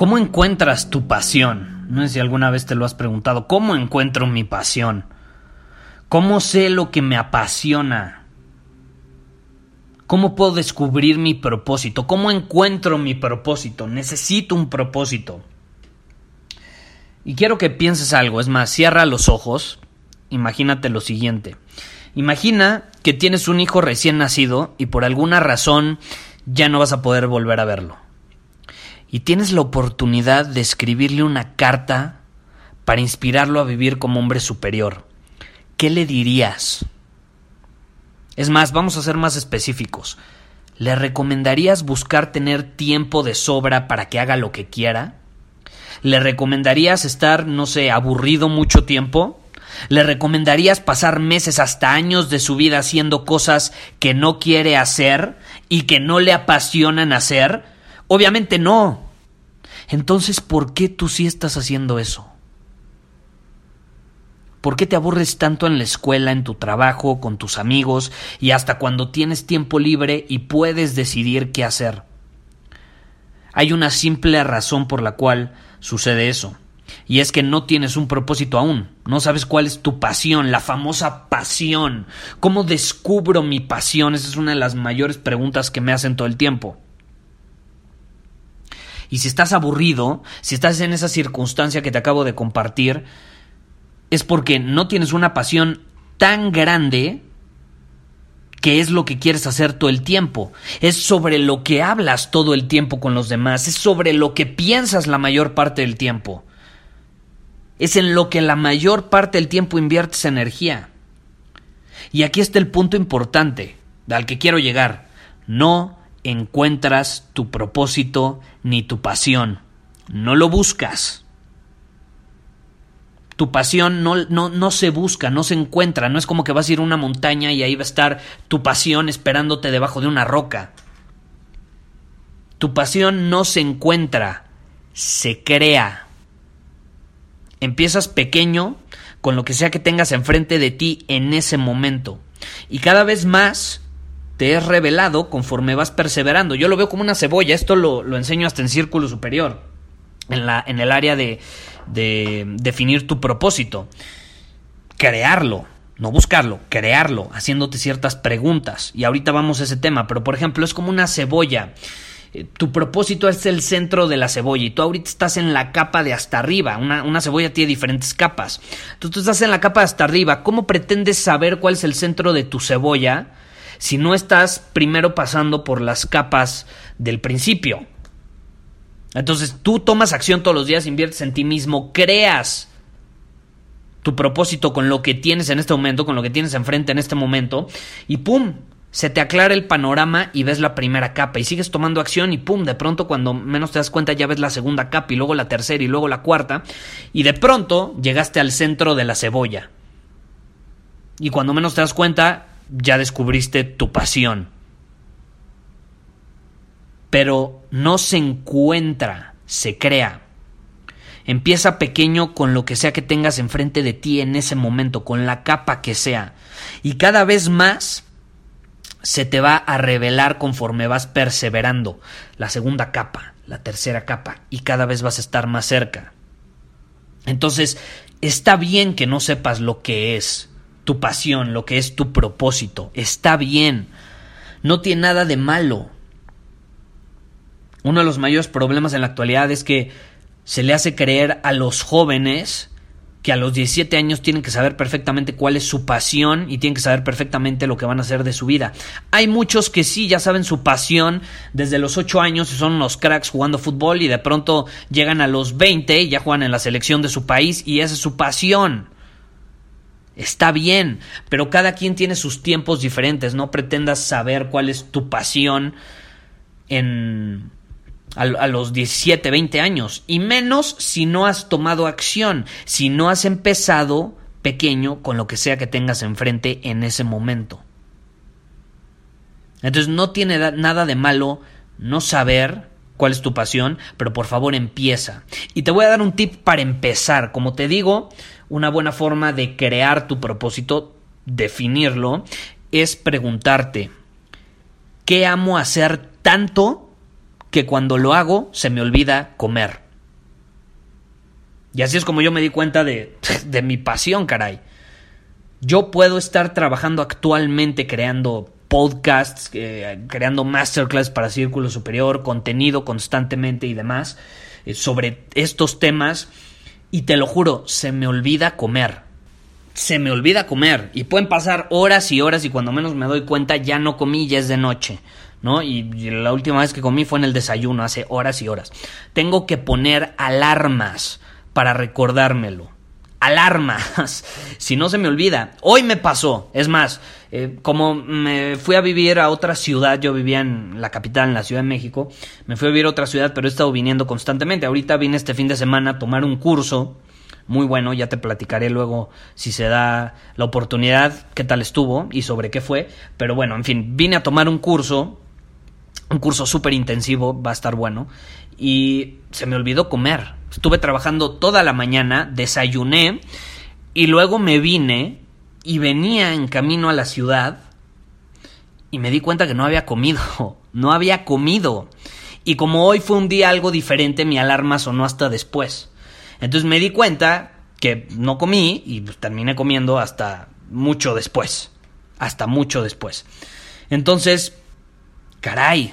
¿Cómo encuentras tu pasión? No sé si alguna vez te lo has preguntado. ¿Cómo encuentro mi pasión? ¿Cómo sé lo que me apasiona? ¿Cómo puedo descubrir mi propósito? ¿Cómo encuentro mi propósito? Necesito un propósito. Y quiero que pienses algo. Es más, cierra los ojos. Imagínate lo siguiente. Imagina que tienes un hijo recién nacido y por alguna razón ya no vas a poder volver a verlo y tienes la oportunidad de escribirle una carta para inspirarlo a vivir como hombre superior, ¿qué le dirías? Es más, vamos a ser más específicos. ¿Le recomendarías buscar tener tiempo de sobra para que haga lo que quiera? ¿Le recomendarías estar, no sé, aburrido mucho tiempo? ¿Le recomendarías pasar meses hasta años de su vida haciendo cosas que no quiere hacer y que no le apasionan hacer? Obviamente no. Entonces, ¿por qué tú sí estás haciendo eso? ¿Por qué te aburres tanto en la escuela, en tu trabajo, con tus amigos y hasta cuando tienes tiempo libre y puedes decidir qué hacer? Hay una simple razón por la cual sucede eso. Y es que no tienes un propósito aún, no sabes cuál es tu pasión, la famosa pasión. ¿Cómo descubro mi pasión? Esa es una de las mayores preguntas que me hacen todo el tiempo. Y si estás aburrido, si estás en esa circunstancia que te acabo de compartir, es porque no tienes una pasión tan grande que es lo que quieres hacer todo el tiempo. Es sobre lo que hablas todo el tiempo con los demás. Es sobre lo que piensas la mayor parte del tiempo. Es en lo que la mayor parte del tiempo inviertes energía. Y aquí está el punto importante al que quiero llegar. No encuentras tu propósito ni tu pasión. No lo buscas. Tu pasión no, no, no, se busca, no se encuentra. No es como que vas a ir a una montaña y ahí va a estar tu pasión esperándote debajo de una roca. Tu pasión no se encuentra, se crea. Empiezas pequeño con lo que sea que tengas enfrente de ti en ese momento. Y cada vez más te es revelado conforme vas perseverando. Yo lo veo como una cebolla, esto lo, lo enseño hasta en círculo superior, en, la, en el área de, de definir tu propósito. Crearlo, no buscarlo, crearlo, haciéndote ciertas preguntas. Y ahorita vamos a ese tema, pero por ejemplo es como una cebolla. Eh, tu propósito es el centro de la cebolla y tú ahorita estás en la capa de hasta arriba. Una, una cebolla tiene diferentes capas. Entonces tú estás en la capa de hasta arriba. ¿Cómo pretendes saber cuál es el centro de tu cebolla? Si no estás primero pasando por las capas del principio. Entonces tú tomas acción todos los días, inviertes en ti mismo, creas tu propósito con lo que tienes en este momento, con lo que tienes enfrente en este momento, y ¡pum! Se te aclara el panorama y ves la primera capa y sigues tomando acción y ¡pum! De pronto cuando menos te das cuenta ya ves la segunda capa y luego la tercera y luego la cuarta y de pronto llegaste al centro de la cebolla. Y cuando menos te das cuenta ya descubriste tu pasión. Pero no se encuentra, se crea. Empieza pequeño con lo que sea que tengas enfrente de ti en ese momento, con la capa que sea. Y cada vez más se te va a revelar conforme vas perseverando. La segunda capa, la tercera capa, y cada vez vas a estar más cerca. Entonces, está bien que no sepas lo que es, tu pasión, lo que es tu propósito. Está bien. No tiene nada de malo. Uno de los mayores problemas en la actualidad es que se le hace creer a los jóvenes que a los 17 años tienen que saber perfectamente cuál es su pasión y tienen que saber perfectamente lo que van a hacer de su vida. Hay muchos que sí ya saben su pasión desde los 8 años y son unos cracks jugando fútbol y de pronto llegan a los 20 y ya juegan en la selección de su país y esa es su pasión. Está bien, pero cada quien tiene sus tiempos diferentes. No pretendas saber cuál es tu pasión en, a, a, los 17, 20 años. Y menos si no has tomado acción, si no has empezado pequeño con lo que sea que tengas enfrente en ese momento. Entonces no tiene nada de malo no saber cuál es tu pasión, pero por favor empieza. Y te voy a dar un tip para empezar. Como te digo, una buena forma de crear tu propósito, definirlo, es preguntarte, ¿qué amo hacer tanto que cuando lo hago se me olvida comer? Y así es como yo me di cuenta de, de mi pasión, caray. Yo puedo estar trabajando actualmente creando podcasts, eh, creando masterclass para Círculo Superior, contenido constantemente y demás eh, sobre estos temas. Y te lo juro, se me olvida comer. Se me olvida comer. Y pueden pasar horas y horas y cuando menos me doy cuenta ya no comí, ya es de noche. ¿no? Y la última vez que comí fue en el desayuno, hace horas y horas. Tengo que poner alarmas para recordármelo. Alarmas. Si no se me olvida. Hoy me pasó. Es más, eh, como me fui a vivir a otra ciudad, yo vivía en la capital, en la Ciudad de México, me fui a vivir a otra ciudad, pero he estado viniendo constantemente. Ahorita vine este fin de semana a tomar un curso muy bueno, ya te platicaré luego si se da la oportunidad, qué tal estuvo y sobre qué fue, pero bueno, en fin, vine a tomar un curso un curso súper intensivo, va a estar bueno. Y se me olvidó comer. Estuve trabajando toda la mañana, desayuné y luego me vine y venía en camino a la ciudad y me di cuenta que no había comido. No había comido. Y como hoy fue un día algo diferente, mi alarma sonó hasta después. Entonces me di cuenta que no comí y pues, terminé comiendo hasta mucho después. Hasta mucho después. Entonces, caray,